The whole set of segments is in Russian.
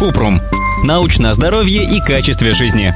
Купрум. Научное здоровье и качестве жизни.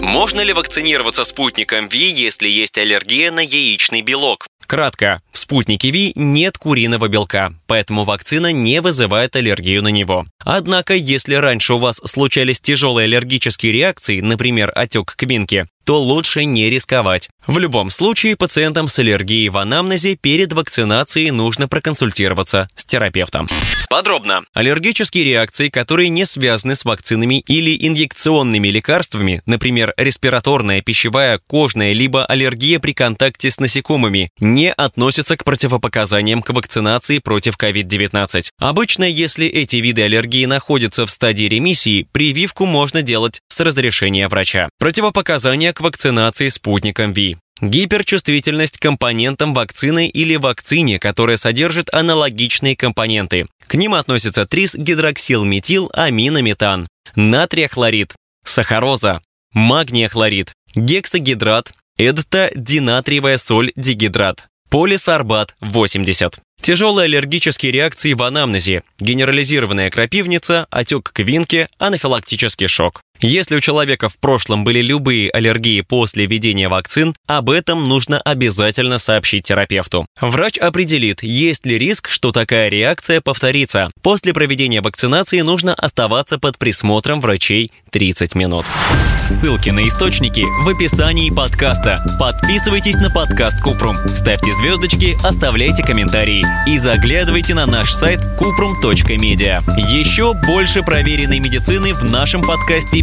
Можно ли вакцинироваться спутником ВИ, если есть аллергия на яичный белок? Кратко, в спутнике ВИ нет куриного белка, поэтому вакцина не вызывает аллергию на него. Однако, если раньше у вас случались тяжелые аллергические реакции, например, отек квинки, то лучше не рисковать. В любом случае, пациентам с аллергией в анамнезе перед вакцинацией нужно проконсультироваться с терапевтом. Подробно. Аллергические реакции, которые не связаны с вакцинами или инъекционными лекарствами, например, респираторная, пищевая, кожная, либо аллергия при контакте с насекомыми, не относятся к противопоказаниям к вакцинации против COVID-19. Обычно, если эти виды аллергии находятся в стадии ремиссии, прививку можно делать с разрешения врача. Противопоказания к вакцинации спутником ВИ. Гиперчувствительность к компонентам вакцины или вакцине, которая содержит аналогичные компоненты. К ним относятся трис-гидроксилметил, аминометан, натрия-хлорид, сахароза, магния-хлорид, гексагидрат, эдта-динатриевая соль дигидрат, полисорбат 80. Тяжелые аллергические реакции в анамнезе, генерализированная крапивница, отек квинки, анафилактический шок. Если у человека в прошлом были любые аллергии после введения вакцин, об этом нужно обязательно сообщить терапевту. Врач определит, есть ли риск, что такая реакция повторится. После проведения вакцинации нужно оставаться под присмотром врачей 30 минут. Ссылки на источники в описании подкаста. Подписывайтесь на подкаст Купрум, ставьте звездочки, оставляйте комментарии и заглядывайте на наш сайт kuprum.media. Еще больше проверенной медицины в нашем подкасте